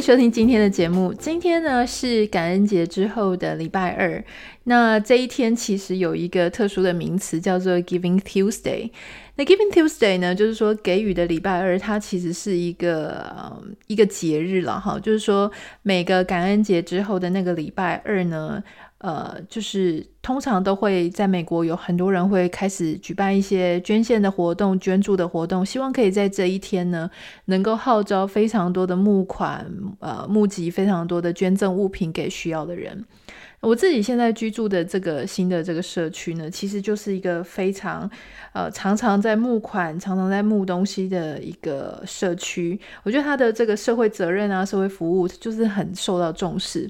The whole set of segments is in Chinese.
收听今天的节目。今天呢是感恩节之后的礼拜二，那这一天其实有一个特殊的名词叫做 Giving Tuesday。那 Giving Tuesday 呢，就是说给予的礼拜二，它其实是一个、呃、一个节日了哈。就是说每个感恩节之后的那个礼拜二呢，呃，就是通常都会在美国有很多人会开始举办一些捐献的活动、捐助的活动，希望可以在这一天呢，能够号召非常多的募款，呃，募集非常多的捐赠物品给需要的人。我自己现在居住的这个新的这个社区呢，其实就是一个非常呃常常在募款、常常在募东西的一个社区。我觉得他的这个社会责任啊、社会服务就是很受到重视，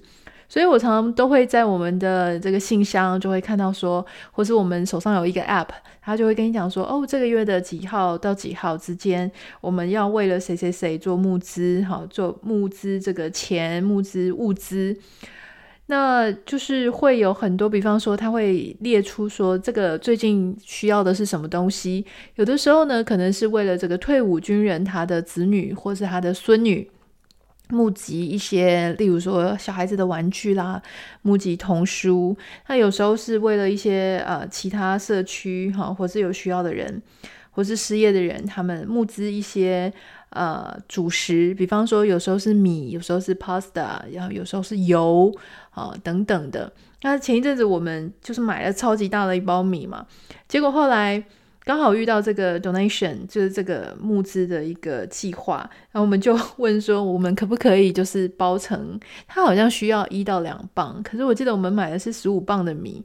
所以我常常都会在我们的这个信箱就会看到说，或是我们手上有一个 App，他就会跟你讲说，哦，这个月的几号到几号之间，我们要为了谁谁谁做募资，好，做募资这个钱、募资物资。那就是会有很多，比方说他会列出说这个最近需要的是什么东西。有的时候呢，可能是为了这个退伍军人他的子女或是他的孙女募集一些，例如说小孩子的玩具啦，募集童书。那有时候是为了一些呃其他社区哈，或是有需要的人，或是失业的人，他们募资一些。呃，主食，比方说有时候是米，有时候是 pasta，然后有时候是油啊、等等的。那前一阵子我们就是买了超级大的一包米嘛，结果后来刚好遇到这个 donation，就是这个募资的一个计划，然后我们就问说，我们可不可以就是包成，它好像需要一到两磅，可是我记得我们买的是十五磅的米。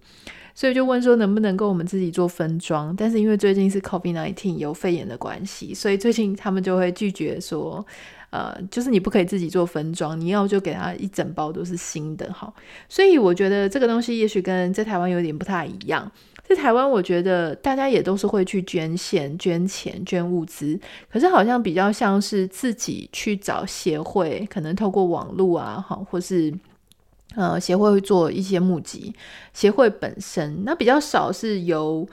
所以就问说能不能够我们自己做分装，但是因为最近是 COVID-19 有肺炎的关系，所以最近他们就会拒绝说，呃，就是你不可以自己做分装，你要就给他一整包都是新的哈。所以我觉得这个东西也许跟在台湾有点不太一样。在台湾，我觉得大家也都是会去捐献、捐钱、捐物资，可是好像比较像是自己去找协会，可能透过网络啊，哈，或是。呃，协会会做一些募集，协会本身那比较少是由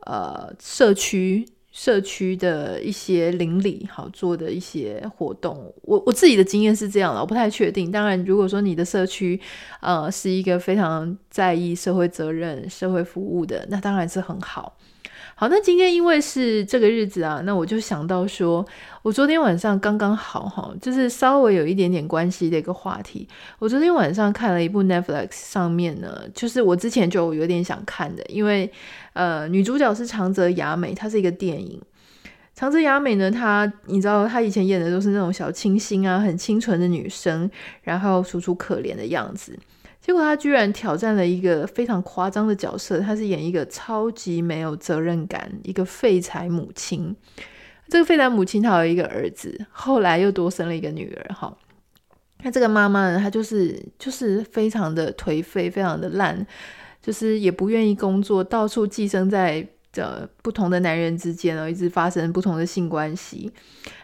呃社区社区的一些邻里好做的一些活动。我我自己的经验是这样了，我不太确定。当然，如果说你的社区呃是一个非常在意社会责任、社会服务的，那当然是很好。好，那今天因为是这个日子啊，那我就想到说，我昨天晚上刚刚好哈，就是稍微有一点点关系的一个话题。我昨天晚上看了一部 Netflix 上面呢，就是我之前就有点想看的，因为呃，女主角是长泽雅美，她是一个电影。长泽雅美呢，她你知道，她以前演的都是那种小清新啊，很清纯的女生，然后楚楚可怜的样子。结果她居然挑战了一个非常夸张的角色，她是演一个超级没有责任感、一个废柴母亲。这个废柴母亲她有一个儿子，后来又多生了一个女儿。哈，那这个妈妈呢，她就是就是非常的颓废，非常的烂，就是也不愿意工作，到处寄生在。这不同的男人之间哦，一直发生不同的性关系。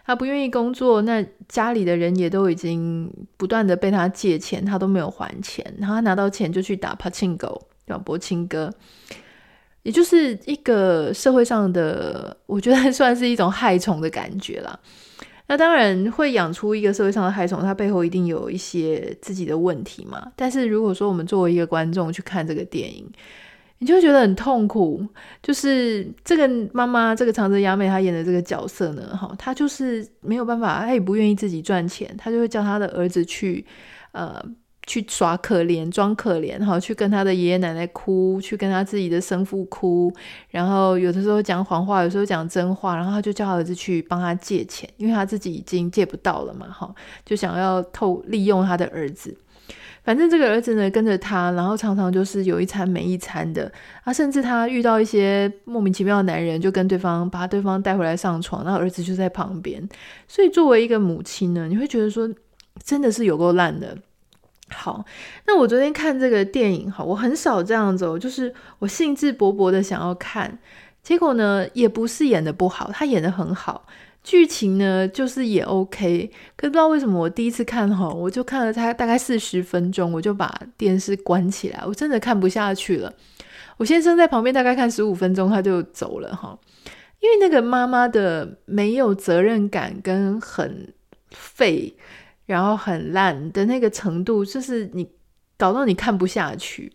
她不愿意工作，那家里的人也都已经不断的被她借钱，她都没有还钱。然后她拿到钱就去打柏青哥，叫柏青哥，也就是一个社会上的，我觉得算是一种害虫的感觉啦。那当然会养出一个社会上的害虫，它背后一定有一些自己的问题嘛。但是如果说我们作为一个观众去看这个电影，你就会觉得很痛苦，就是这个妈妈，这个长泽雅美她演的这个角色呢，哈，她就是没有办法，她也不愿意自己赚钱，她就会叫她的儿子去，呃，去耍可怜，装可怜，哈，去跟他的爷爷奶奶哭，去跟他自己的生父哭，然后有的时候讲谎话，有时候讲真话，然后他就叫儿子去帮他借钱，因为他自己已经借不到了嘛，哈，就想要透利用他的儿子。反正这个儿子呢，跟着他，然后常常就是有一餐没一餐的啊，甚至他遇到一些莫名其妙的男人，就跟对方把对方带回来上床，然后儿子就在旁边。所以作为一个母亲呢，你会觉得说，真的是有够烂的。好，那我昨天看这个电影，哈，我很少这样子，就是我兴致勃勃的想要看，结果呢，也不是演得不好，他演得很好。剧情呢，就是也 OK，可不知道为什么我第一次看哈，我就看了他大概四十分钟，我就把电视关起来，我真的看不下去了。我先生在旁边大概看十五分钟，他就走了哈，因为那个妈妈的没有责任感跟很废，然后很烂的那个程度，就是你搞到你看不下去。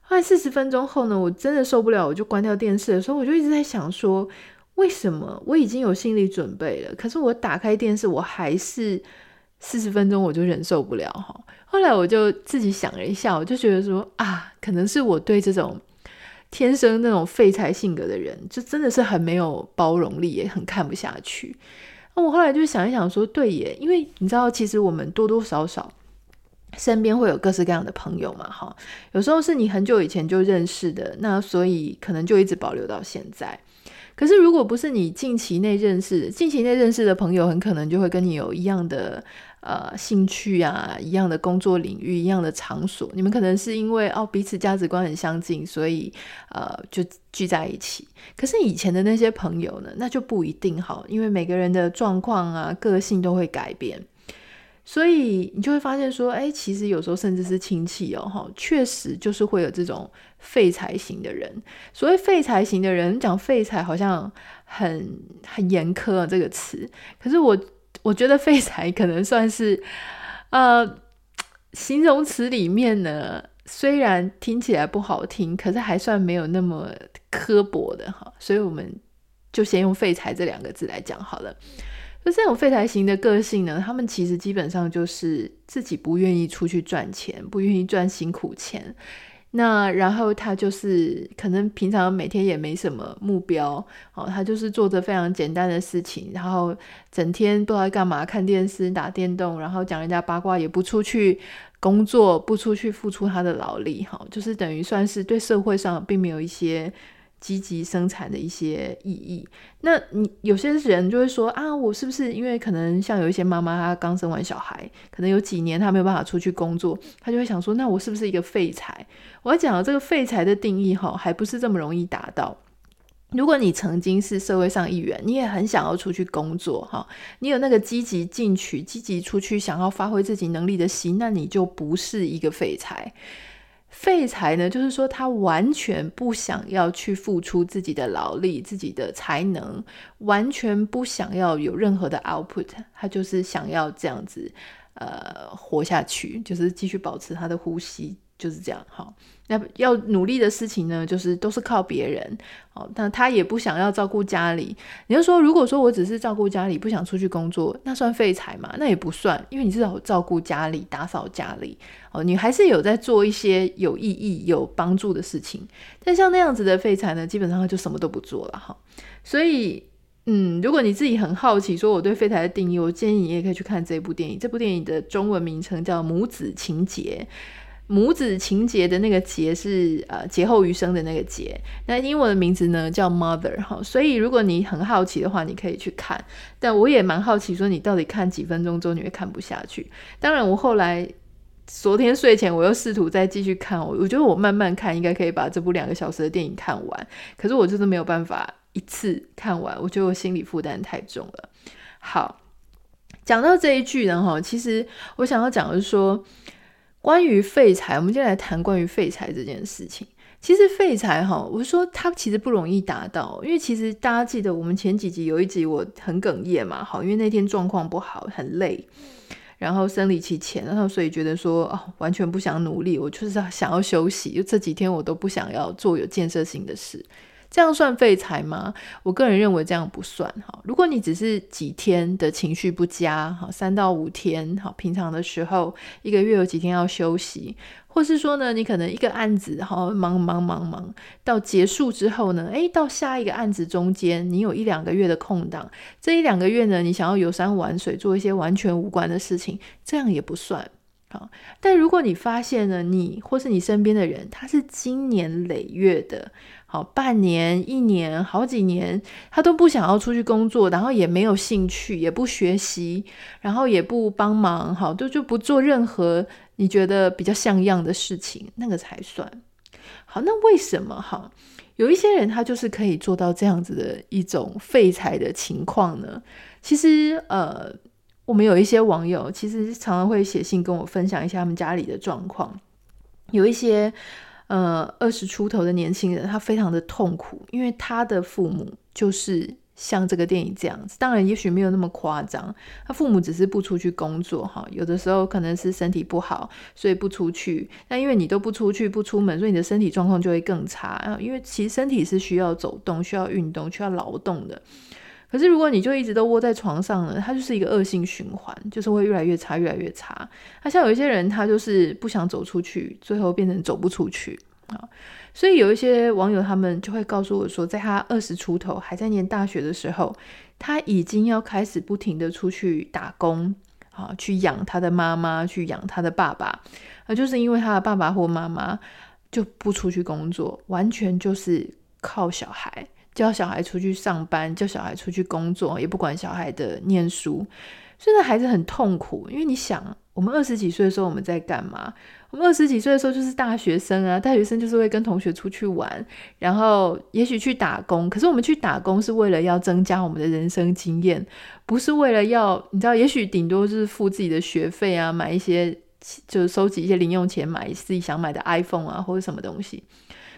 后来四十分钟后呢，我真的受不了，我就关掉电视的时候，我就一直在想说。为什么我已经有心理准备了？可是我打开电视，我还是四十分钟我就忍受不了哈。后来我就自己想了一下，我就觉得说啊，可能是我对这种天生那种废柴性格的人，就真的是很没有包容力，也很看不下去。我后来就想一想说，对耶，因为你知道，其实我们多多少少身边会有各式各样的朋友嘛，哈，有时候是你很久以前就认识的，那所以可能就一直保留到现在。可是，如果不是你近期内认识、近期内认识的朋友，很可能就会跟你有一样的呃兴趣啊，一样的工作领域，一样的场所。你们可能是因为哦彼此价值观很相近，所以呃就聚在一起。可是以前的那些朋友呢，那就不一定好，因为每个人的状况啊、个性都会改变。所以你就会发现说，哎，其实有时候甚至是亲戚哦，哈，确实就是会有这种废柴型的人。所谓废柴型的人，讲废柴好像很很严苛啊，这个词。可是我我觉得废柴可能算是呃形容词里面呢，虽然听起来不好听，可是还算没有那么刻薄的哈。所以我们就先用废柴这两个字来讲好了。就这种废柴型的个性呢，他们其实基本上就是自己不愿意出去赚钱，不愿意赚辛苦钱。那然后他就是可能平常每天也没什么目标哦，他就是做着非常简单的事情，然后整天不知道干嘛，看电视、打电动，然后讲人家八卦，也不出去工作，不出去付出他的劳力，哈，就是等于算是对社会上并没有一些。积极生产的一些意义，那你有些人就会说啊，我是不是因为可能像有一些妈妈，她刚生完小孩，可能有几年她没有办法出去工作，她就会想说，那我是不是一个废柴？我要讲这个废柴的定义哈，还不是这么容易达到。如果你曾经是社会上一员，你也很想要出去工作哈，你有那个积极进取、积极出去想要发挥自己能力的心，那你就不是一个废柴。废材呢，就是说他完全不想要去付出自己的劳力、自己的才能，完全不想要有任何的 output，他就是想要这样子，呃，活下去，就是继续保持他的呼吸。就是这样好，那要努力的事情呢，就是都是靠别人哦。但他也不想要照顾家里。你就说，如果说我只是照顾家里，不想出去工作，那算废柴吗？那也不算，因为你至少照顾家里、打扫家里哦，你还是有在做一些有意义、有帮助的事情。但像那样子的废柴呢，基本上就什么都不做了哈。所以，嗯，如果你自己很好奇，说我对废柴的定义，我建议你也可以去看这部电影。这部电影的中文名称叫《母子情结》。母子情节的那个节是呃劫后余生的那个劫，那英文的名字呢叫 Mother 哈，所以如果你很好奇的话，你可以去看。但我也蛮好奇，说你到底看几分钟之后你会看不下去？当然，我后来昨天睡前我又试图再继续看，我我觉得我慢慢看应该可以把这部两个小时的电影看完，可是我就是没有办法一次看完，我觉得我心理负担太重了。好，讲到这一句呢哈，其实我想要讲的是说。关于废柴，我们今天来谈关于废柴这件事情。其实废柴哈，我说它其实不容易达到，因为其实大家记得我们前几集有一集我很哽咽嘛，好，因为那天状况不好，很累，然后生理期前，然后所以觉得说哦，完全不想努力，我就是想要休息，就这几天我都不想要做有建设性的事。这样算废柴吗？我个人认为这样不算哈。如果你只是几天的情绪不佳，哈，三到五天，好，平常的时候一个月有几天要休息，或是说呢，你可能一个案子，好，忙忙忙忙，到结束之后呢，诶，到下一个案子中间，你有一两个月的空档，这一两个月呢，你想要游山玩水，做一些完全无关的事情，这样也不算。好，但如果你发现了你或是你身边的人，他是经年累月的，好，半年、一年、好几年，他都不想要出去工作，然后也没有兴趣，也不学习，然后也不帮忙，好，都就不做任何你觉得比较像样的事情，那个才算。好，那为什么哈？有一些人他就是可以做到这样子的一种废柴的情况呢？其实呃，我们有一些网友其实常常会写信跟我分享一下他们家里的状况，有一些呃二十出头的年轻人，他非常的痛苦，因为他的父母就是。像这个电影这样子，当然也许没有那么夸张。他父母只是不出去工作，哈，有的时候可能是身体不好，所以不出去。那因为你都不出去、不出门，所以你的身体状况就会更差。因为其实身体是需要走动、需要运动、需要劳动的。可是如果你就一直都窝在床上呢，它就是一个恶性循环，就是会越来越差、越来越差。那像有一些人，他就是不想走出去，最后变成走不出去啊。所以有一些网友，他们就会告诉我说，在他二十出头还在念大学的时候，他已经要开始不停的出去打工，啊，去养他的妈妈，去养他的爸爸，那，就是因为他的爸爸或妈妈就不出去工作，完全就是靠小孩，叫小孩出去上班，叫小孩出去工作，也不管小孩的念书，所以那孩子很痛苦，因为你想。我们二十几岁的时候，我们在干嘛？我们二十几岁的时候就是大学生啊，大学生就是会跟同学出去玩，然后也许去打工。可是我们去打工是为了要增加我们的人生经验，不是为了要你知道，也许顶多是付自己的学费啊，买一些就是收集一些零用钱，买自己想买的 iPhone 啊或者什么东西。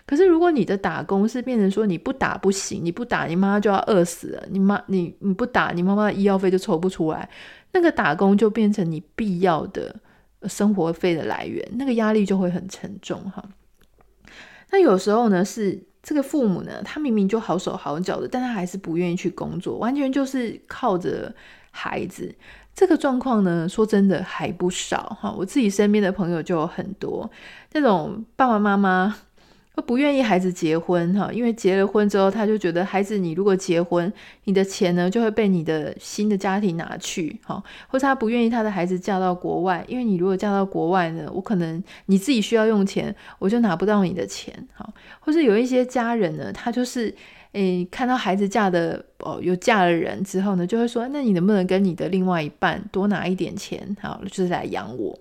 可是如果你的打工是变成说你不打不行，你不打你妈妈就要饿死了，你妈你你不打你妈妈医药费就抽不出来。那个打工就变成你必要的生活费的来源，那个压力就会很沉重哈。那有时候呢，是这个父母呢，他明明就好手好脚的，但他还是不愿意去工作，完全就是靠着孩子。这个状况呢，说真的还不少哈。我自己身边的朋友就有很多那种爸爸妈妈都。不愿意孩子结婚哈，因为结了婚之后，他就觉得孩子你如果结婚，你的钱呢就会被你的新的家庭拿去哈，或者他不愿意他的孩子嫁到国外，因为你如果嫁到国外呢，我可能你自己需要用钱，我就拿不到你的钱哈，或者有一些家人呢，他就是诶看到孩子嫁的哦有嫁了人之后呢，就会说，那你能不能跟你的另外一半多拿一点钱，好，就是来养我。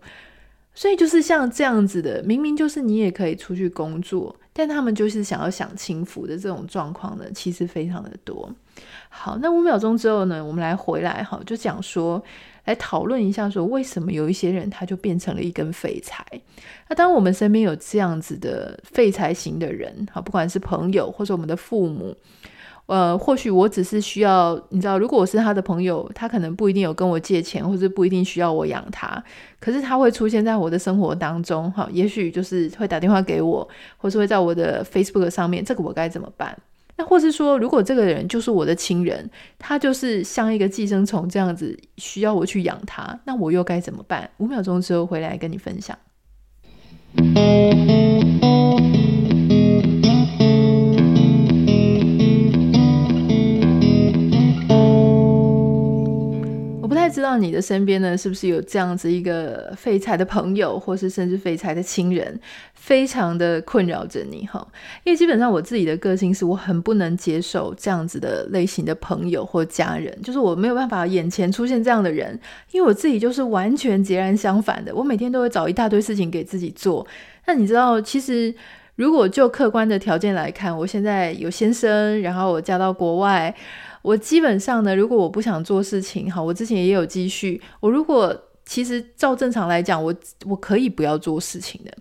所以就是像这样子的，明明就是你也可以出去工作，但他们就是想要享清福的这种状况呢，其实非常的多。好，那五秒钟之后呢，我们来回来哈，就讲说，来讨论一下说，为什么有一些人他就变成了一根废柴？那当我们身边有这样子的废柴型的人，哈，不管是朋友或者我们的父母。呃，或许我只是需要，你知道，如果我是他的朋友，他可能不一定有跟我借钱，或者不一定需要我养他，可是他会出现在我的生活当中，哈，也许就是会打电话给我，或是会在我的 Facebook 上面，这个我该怎么办？或是说，如果这个人就是我的亲人，他就是像一个寄生虫这样子，需要我去养他，那我又该怎么办？五秒钟之后回来跟你分享。不太知道你的身边呢，是不是有这样子一个废柴的朋友，或是甚至废柴的亲人，非常的困扰着你哈？因为基本上我自己的个性是我很不能接受这样子的类型的朋友或家人，就是我没有办法眼前出现这样的人，因为我自己就是完全截然相反的，我每天都会找一大堆事情给自己做。那你知道，其实如果就客观的条件来看，我现在有先生，然后我嫁到国外。我基本上呢，如果我不想做事情，好，我之前也有积蓄。我如果其实照正常来讲，我我可以不要做事情的，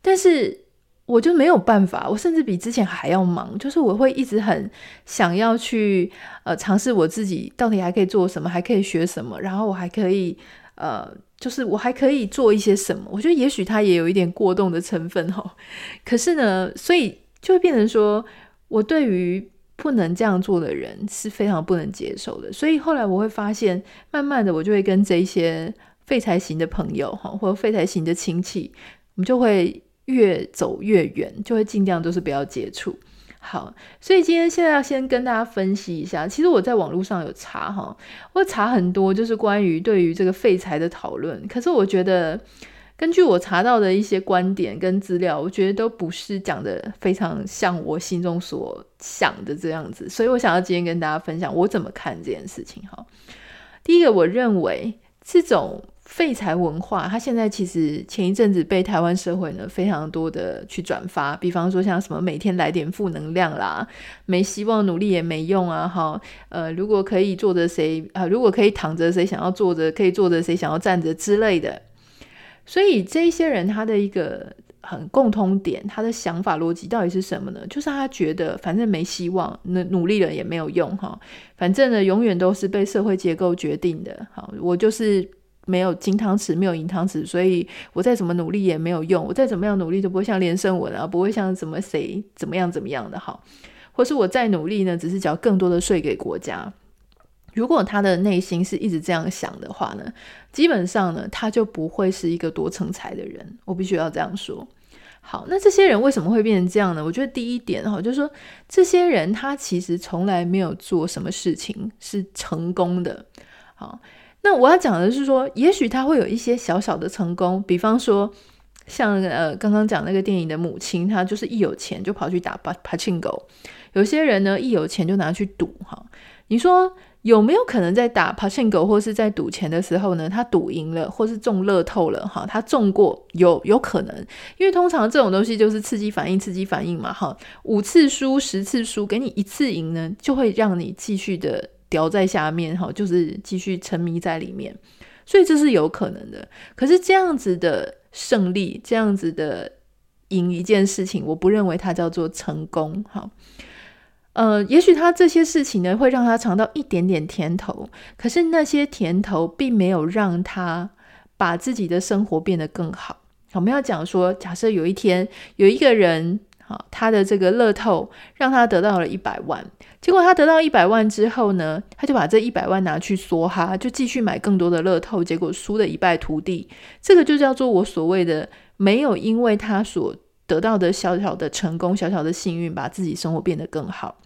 但是我就没有办法。我甚至比之前还要忙，就是我会一直很想要去呃尝试我自己到底还可以做什么，还可以学什么，然后我还可以呃，就是我还可以做一些什么。我觉得也许它也有一点过动的成分哈。可是呢，所以就会变成说我对于。不能这样做的人是非常不能接受的，所以后来我会发现，慢慢的我就会跟这些废柴型的朋友哈，或者废柴型的亲戚，我们就会越走越远，就会尽量都是不要接触。好，所以今天现在要先跟大家分析一下，其实我在网络上有查哈，我查很多就是关于对于这个废柴的讨论，可是我觉得。根据我查到的一些观点跟资料，我觉得都不是讲的非常像我心中所想的这样子，所以我想要今天跟大家分享我怎么看这件事情哈。第一个，我认为这种废柴文化，它现在其实前一阵子被台湾社会呢非常多的去转发，比方说像什么每天来点负能量啦，没希望努力也没用啊，哈，呃，如果可以坐着谁啊、如果可以躺着谁想要坐着，可以坐着谁想要站着之类的。所以这一些人他的一个很共通点，他的想法逻辑到底是什么呢？就是他觉得反正没希望，那努力了也没有用哈，反正呢永远都是被社会结构决定的。好，我就是。没有金汤匙，没有银汤匙，所以我再怎么努力也没有用。我再怎么样努力都不会像连胜文啊，不会像什么谁怎么样怎么样的好，或是我再努力呢，只是缴更多的税给国家。如果他的内心是一直这样想的话呢，基本上呢，他就不会是一个多成才的人。我必须要这样说。好，那这些人为什么会变成这样呢？我觉得第一点哈，就是说这些人他其实从来没有做什么事情是成功的。好。那我要讲的是说，也许他会有一些小小的成功，比方说像呃刚刚讲那个电影的母亲，她就是一有钱就跑去打帕帕庆狗。有些人呢，一有钱就拿去赌哈。你说有没有可能在打帕庆狗或是在赌钱的时候呢，他赌赢了或是中乐透了哈？他中过有有可能，因为通常这种东西就是刺激反应，刺激反应嘛哈。五次输十次输，给你一次赢呢，就会让你继续的。掉在下面哈，就是继续沉迷在里面，所以这是有可能的。可是这样子的胜利，这样子的赢一件事情，我不认为它叫做成功。哈，呃，也许他这些事情呢，会让他尝到一点点甜头，可是那些甜头并没有让他把自己的生活变得更好。我们要讲说，假设有一天有一个人。好，他的这个乐透让他得到了一百万，结果他得到一百万之后呢，他就把这一百万拿去梭哈，就继续买更多的乐透，结果输得一败涂地。这个就叫做我所谓的没有因为他所得到的小小的成功、小小的幸运，把自己生活变得更好。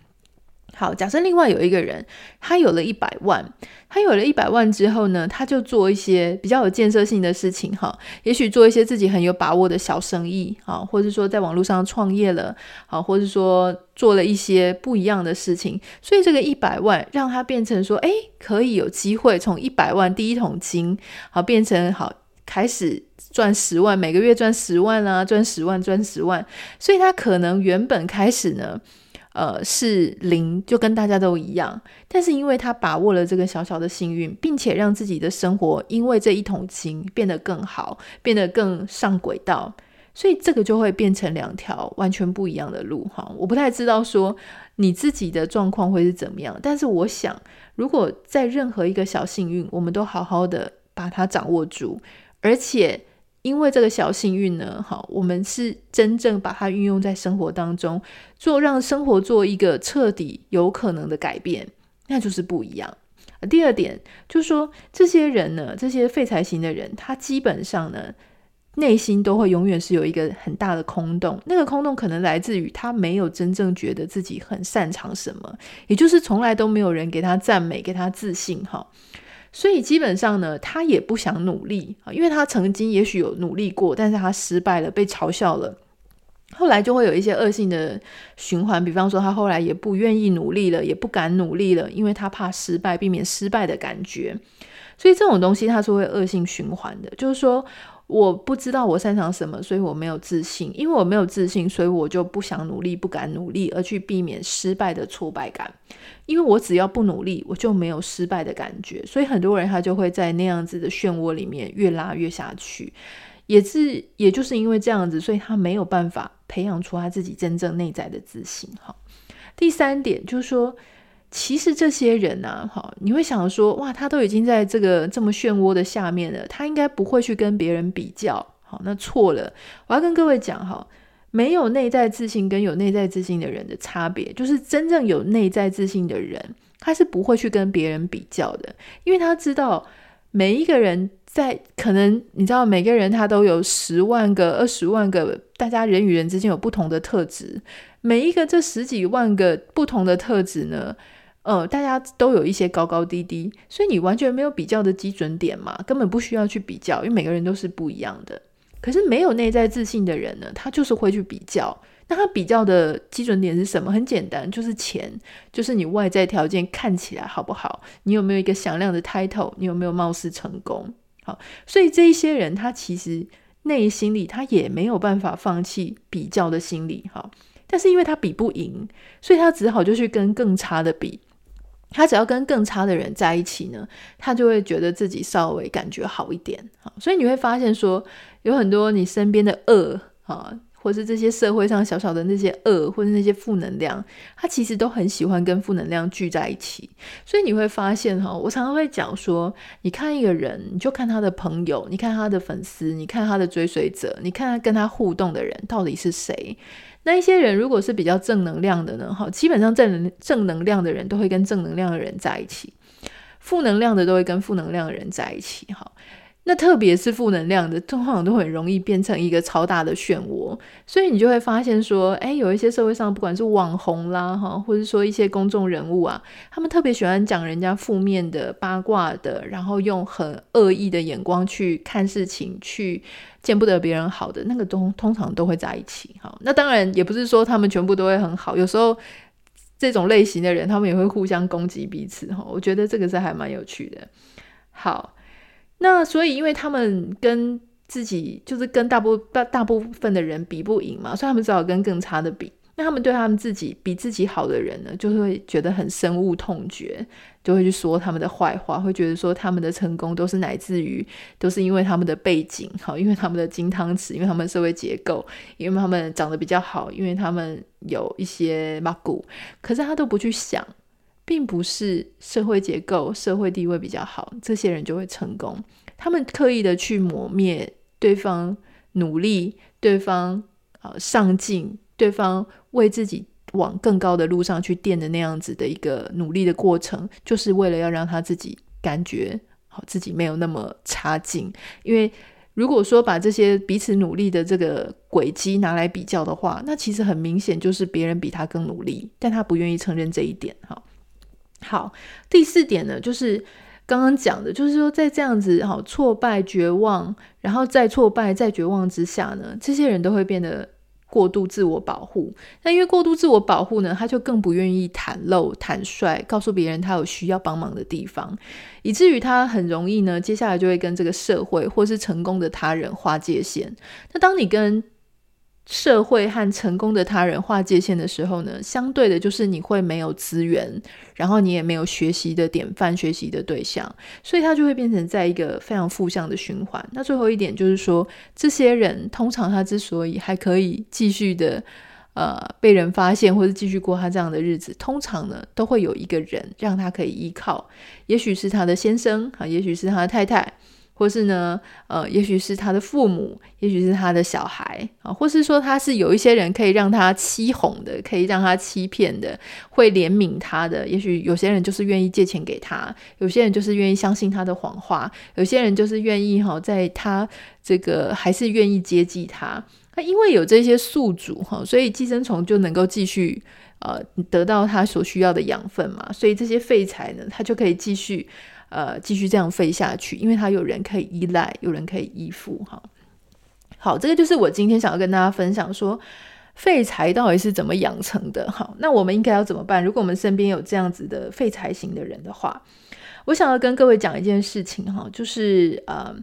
好，假设另外有一个人，他有了一百万，他有了一百万之后呢，他就做一些比较有建设性的事情，哈，也许做一些自己很有把握的小生意，啊，或者说在网络上创业了，啊，或者说做了一些不一样的事情，所以这个一百万让他变成说，哎，可以有机会从一百万第一桶金，好变成好开始赚十万，每个月赚十万啊，赚十万，赚十万，所以他可能原本开始呢。呃，是零，就跟大家都一样。但是因为他把握了这个小小的幸运，并且让自己的生活因为这一桶金变得更好，变得更上轨道，所以这个就会变成两条完全不一样的路哈。我不太知道说你自己的状况会是怎么样，但是我想，如果在任何一个小幸运，我们都好好的把它掌握住，而且。因为这个小幸运呢，好，我们是真正把它运用在生活当中，做让生活做一个彻底有可能的改变，那就是不一样。第二点就是说，这些人呢，这些废材型的人，他基本上呢，内心都会永远是有一个很大的空洞，那个空洞可能来自于他没有真正觉得自己很擅长什么，也就是从来都没有人给他赞美，给他自信，哈。所以基本上呢，他也不想努力啊，因为他曾经也许有努力过，但是他失败了，被嘲笑了，后来就会有一些恶性的循环。比方说，他后来也不愿意努力了，也不敢努力了，因为他怕失败，避免失败的感觉。所以这种东西它是会恶性循环的，就是说。我不知道我擅长什么，所以我没有自信。因为我没有自信，所以我就不想努力，不敢努力，而去避免失败的挫败感。因为我只要不努力，我就没有失败的感觉。所以很多人他就会在那样子的漩涡里面越拉越下去。也是，也就是因为这样子，所以他没有办法培养出他自己真正内在的自信。哈，第三点就是说。其实这些人啊，哈，你会想说，哇，他都已经在这个这么漩涡的下面了，他应该不会去跟别人比较，好，那错了。我要跟各位讲，哈，没有内在自信跟有内在自信的人的差别，就是真正有内在自信的人，他是不会去跟别人比较的，因为他知道每一个人在可能，你知道，每个人他都有十万个、二十万个，大家人与人之间有不同的特质，每一个这十几万个不同的特质呢。呃，大家都有一些高高低低，所以你完全没有比较的基准点嘛，根本不需要去比较，因为每个人都是不一样的。可是没有内在自信的人呢，他就是会去比较。那他比较的基准点是什么？很简单，就是钱，就是你外在条件看起来好不好？你有没有一个响亮的 title？你有没有貌似成功？好，所以这一些人他其实内心里他也没有办法放弃比较的心理，哈，但是因为他比不赢，所以他只好就去跟更差的比。他只要跟更差的人在一起呢，他就会觉得自己稍微感觉好一点。好，所以你会发现说，有很多你身边的恶啊。或是这些社会上小小的那些恶，或者那些负能量，他其实都很喜欢跟负能量聚在一起。所以你会发现哈，我常常会讲说，你看一个人，你就看他的朋友，你看他的粉丝，你看他的追随者，你看他跟他互动的人到底是谁？那一些人如果是比较正能量的呢？哈，基本上正能正能量的人都会跟正能量的人在一起，负能量的都会跟负能量的人在一起。哈。那特别是负能量的，通常都很容易变成一个超大的漩涡，所以你就会发现说，哎，有一些社会上不管是网红啦，哈，或者说一些公众人物啊，他们特别喜欢讲人家负面的、八卦的，然后用很恶意的眼光去看事情，去见不得别人好的那个东，通常都会在一起。哈，那当然也不是说他们全部都会很好，有时候这种类型的人，他们也会互相攻击彼此。哈，我觉得这个是还蛮有趣的。好。那所以，因为他们跟自己就是跟大部大大部分的人比不赢嘛，所以他们只好跟更差的比。那他们对他们自己比自己好的人呢，就会觉得很深恶痛绝，就会去说他们的坏话，会觉得说他们的成功都是乃自于都是因为他们的背景好，因为他们的金汤匙，因为他们的社会结构，因为他们长得比较好，因为他们有一些马骨，可是他都不去想。并不是社会结构、社会地位比较好，这些人就会成功。他们刻意的去磨灭对方努力、对方呃上进、对方为自己往更高的路上去垫的那样子的一个努力的过程，就是为了要让他自己感觉好，自己没有那么差劲。因为如果说把这些彼此努力的这个轨迹拿来比较的话，那其实很明显就是别人比他更努力，但他不愿意承认这一点。哈。好，第四点呢，就是刚刚讲的，就是说在这样子好挫败、绝望，然后再挫败、再绝望之下呢，这些人都会变得过度自我保护。那因为过度自我保护呢，他就更不愿意袒露、坦率，告诉别人他有需要帮忙的地方，以至于他很容易呢，接下来就会跟这个社会或是成功的他人划界限。那当你跟社会和成功的他人划界限的时候呢，相对的就是你会没有资源，然后你也没有学习的典范、学习的对象，所以他就会变成在一个非常负向的循环。那最后一点就是说，这些人通常他之所以还可以继续的呃被人发现，或者继续过他这样的日子，通常呢都会有一个人让他可以依靠，也许是他的先生啊，也许是他的太太。或是呢，呃，也许是他的父母，也许是他的小孩啊，或是说他是有一些人可以让他欺哄的，可以让他欺骗的，会怜悯他的。也许有些人就是愿意借钱给他，有些人就是愿意相信他的谎话，有些人就是愿意哈，在他这个还是愿意接济他。那因为有这些宿主哈，所以寄生虫就能够继续呃得到他所需要的养分嘛，所以这些废材呢，它就可以继续。呃，继续这样废下去，因为他有人可以依赖，有人可以依附。哈，好，这个就是我今天想要跟大家分享说，废材到底是怎么养成的。好，那我们应该要怎么办？如果我们身边有这样子的废材型的人的话，我想要跟各位讲一件事情哈，就是呃，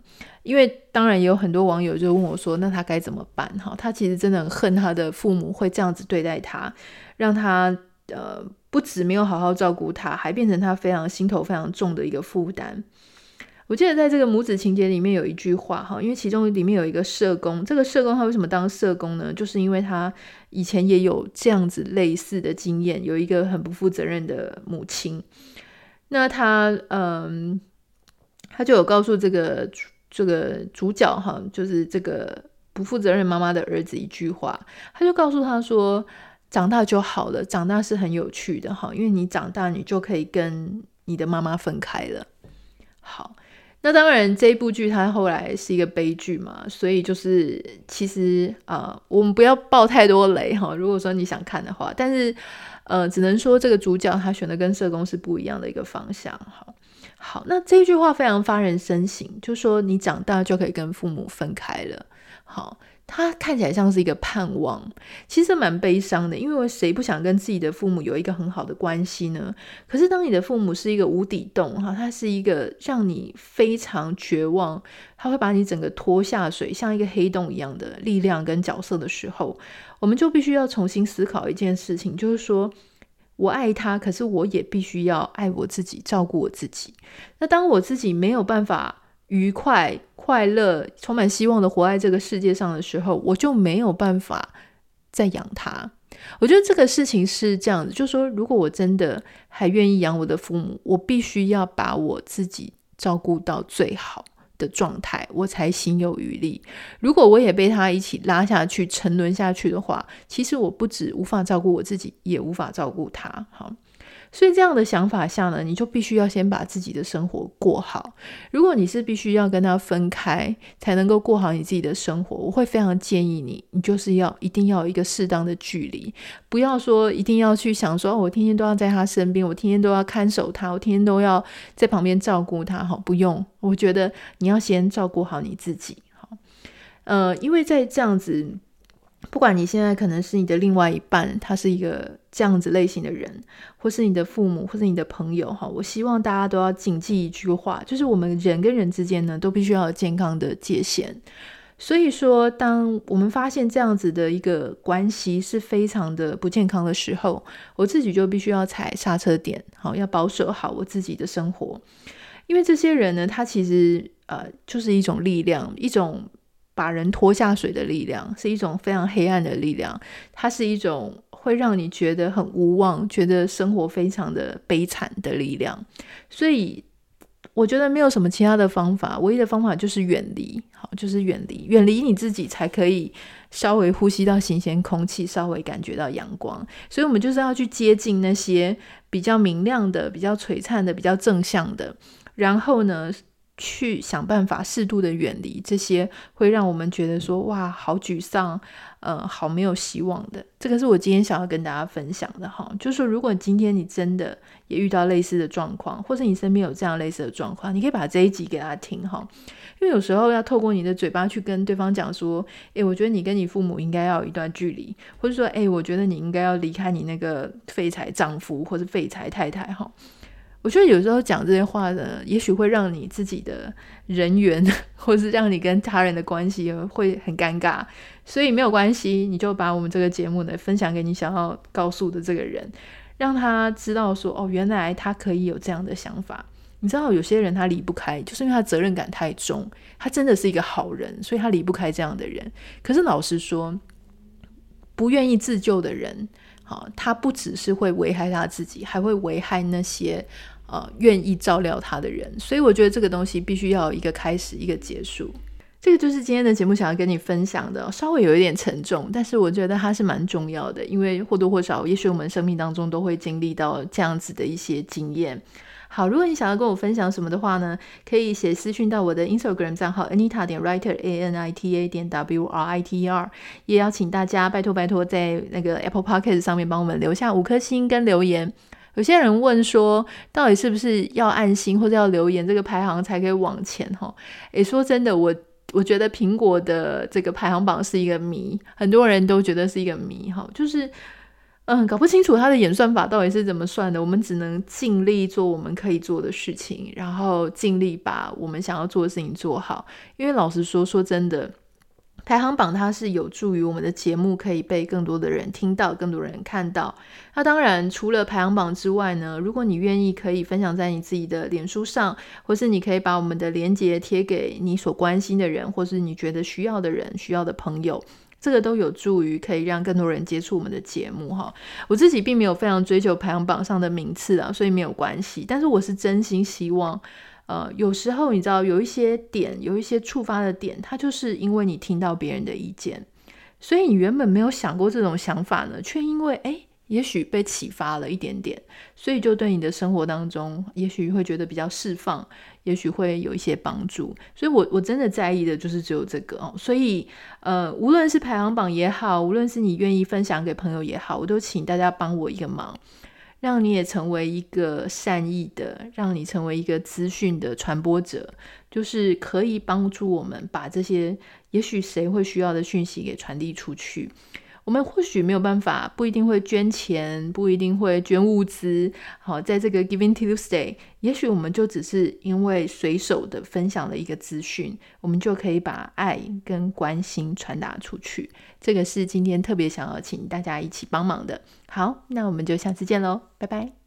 因为当然也有很多网友就问我说，那他该怎么办？哈，他其实真的很恨他的父母会这样子对待他，让他呃。不止没有好好照顾他，还变成他非常心头非常重的一个负担。我记得在这个母子情节里面有一句话哈，因为其中里面有一个社工，这个社工他为什么当社工呢？就是因为他以前也有这样子类似的经验，有一个很不负责任的母亲。那他嗯，他就有告诉这个这个主角哈，就是这个不负责任妈妈的儿子一句话，他就告诉他说。长大就好了，长大是很有趣的哈，因为你长大，你就可以跟你的妈妈分开了。好，那当然这一部剧它后来是一个悲剧嘛，所以就是其实啊、我们不要爆太多雷哈。如果说你想看的话，但是呃，只能说这个主角他选的跟社工是不一样的一个方向。哈，好，那这句话非常发人深省，就说你长大就可以跟父母分开了。好。它看起来像是一个盼望，其实蛮悲伤的，因为谁不想跟自己的父母有一个很好的关系呢？可是当你的父母是一个无底洞哈，它是一个让你非常绝望，它会把你整个拖下水，像一个黑洞一样的力量跟角色的时候，我们就必须要重新思考一件事情，就是说我爱他，可是我也必须要爱我自己，照顾我自己。那当我自己没有办法。愉快、快乐、充满希望的活在这个世界上的时候，我就没有办法再养他。我觉得这个事情是这样子，就是说，如果我真的还愿意养我的父母，我必须要把我自己照顾到最好的状态，我才心有余力。如果我也被他一起拉下去、沉沦下去的话，其实我不止无法照顾我自己，也无法照顾他。好。所以这样的想法下呢，你就必须要先把自己的生活过好。如果你是必须要跟他分开才能够过好你自己的生活，我会非常建议你，你就是要一定要有一个适当的距离，不要说一定要去想说，我天天都要在他身边，我天天都要看守他，我天天都要在旁边照顾他。好，不用，我觉得你要先照顾好你自己。好，呃，因为在这样子。不管你现在可能是你的另外一半，他是一个这样子类型的人，或是你的父母，或是你的朋友，哈，我希望大家都要谨记一句话，就是我们人跟人之间呢，都必须要有健康的界限。所以说，当我们发现这样子的一个关系是非常的不健康的时候，我自己就必须要踩刹车点，好，要保守好我自己的生活，因为这些人呢，他其实呃，就是一种力量，一种。把人拖下水的力量是一种非常黑暗的力量，它是一种会让你觉得很无望、觉得生活非常的悲惨的力量。所以，我觉得没有什么其他的方法，唯一的方法就是远离。好，就是远离，远离你自己，才可以稍微呼吸到新鲜空气，稍微感觉到阳光。所以，我们就是要去接近那些比较明亮的、比较璀璨的、比较正向的。然后呢，去想办法适度的远离这些会让我们觉得说哇，好沮丧，呃，好没有希望的。这个是我今天想要跟大家分享的哈，就是说如果今天你真的也遇到类似的状况，或者你身边有这样类似的状况，你可以把这一集给大家听哈，因为有时候要透过你的嘴巴去跟对方讲说，诶，我觉得你跟你父母应该要有一段距离，或者说，诶，我觉得你应该要离开你那个废柴丈夫或者废柴太太哈。我觉得有时候讲这些话呢，也许会让你自己的人缘，或是让你跟他人的关系会很尴尬，所以没有关系，你就把我们这个节目呢分享给你想要告诉的这个人，让他知道说，哦，原来他可以有这样的想法。你知道有些人他离不开，就是因为他责任感太重，他真的是一个好人，所以他离不开这样的人。可是老实说，不愿意自救的人，好，他不只是会危害他自己，还会危害那些。呃，愿意照料他的人，所以我觉得这个东西必须要有一个开始，一个结束。这个就是今天的节目想要跟你分享的，稍微有一点沉重，但是我觉得它是蛮重要的，因为或多或少，也许我们生命当中都会经历到这样子的一些经验。好，如果你想要跟我分享什么的话呢，可以写私讯到我的 Instagram 账号 Anita 点 Writer A N I T A 点 W R I T E R，也邀请大家拜托拜托在那个 Apple Podcast 上面帮我们留下五颗星跟留言。有些人问说，到底是不是要按星或者要留言这个排行才可以往前？哈，诶，说真的，我我觉得苹果的这个排行榜是一个谜，很多人都觉得是一个谜。哈，就是嗯，搞不清楚它的演算法到底是怎么算的。我们只能尽力做我们可以做的事情，然后尽力把我们想要做的事情做好。因为老实说，说真的。排行榜它是有助于我们的节目可以被更多的人听到，更多人看到。那当然，除了排行榜之外呢，如果你愿意，可以分享在你自己的脸书上，或是你可以把我们的链接贴给你所关心的人，或是你觉得需要的人、需要的朋友，这个都有助于可以让更多人接触我们的节目哈。我自己并没有非常追求排行榜上的名次啊，所以没有关系。但是我是真心希望。呃，有时候你知道有一些点，有一些触发的点，它就是因为你听到别人的意见，所以你原本没有想过这种想法呢，却因为诶，也许被启发了一点点，所以就对你的生活当中，也许会觉得比较释放，也许会有一些帮助。所以我我真的在意的就是只有这个哦。所以呃，无论是排行榜也好，无论是你愿意分享给朋友也好，我都请大家帮我一个忙。让你也成为一个善意的，让你成为一个资讯的传播者，就是可以帮助我们把这些也许谁会需要的讯息给传递出去。我们或许没有办法，不一定会捐钱，不一定会捐物资。好，在这个 Giving Tuesday，也许我们就只是因为随手的分享了一个资讯，我们就可以把爱跟关心传达出去。这个是今天特别想要请大家一起帮忙的。好，那我们就下次见喽，拜拜。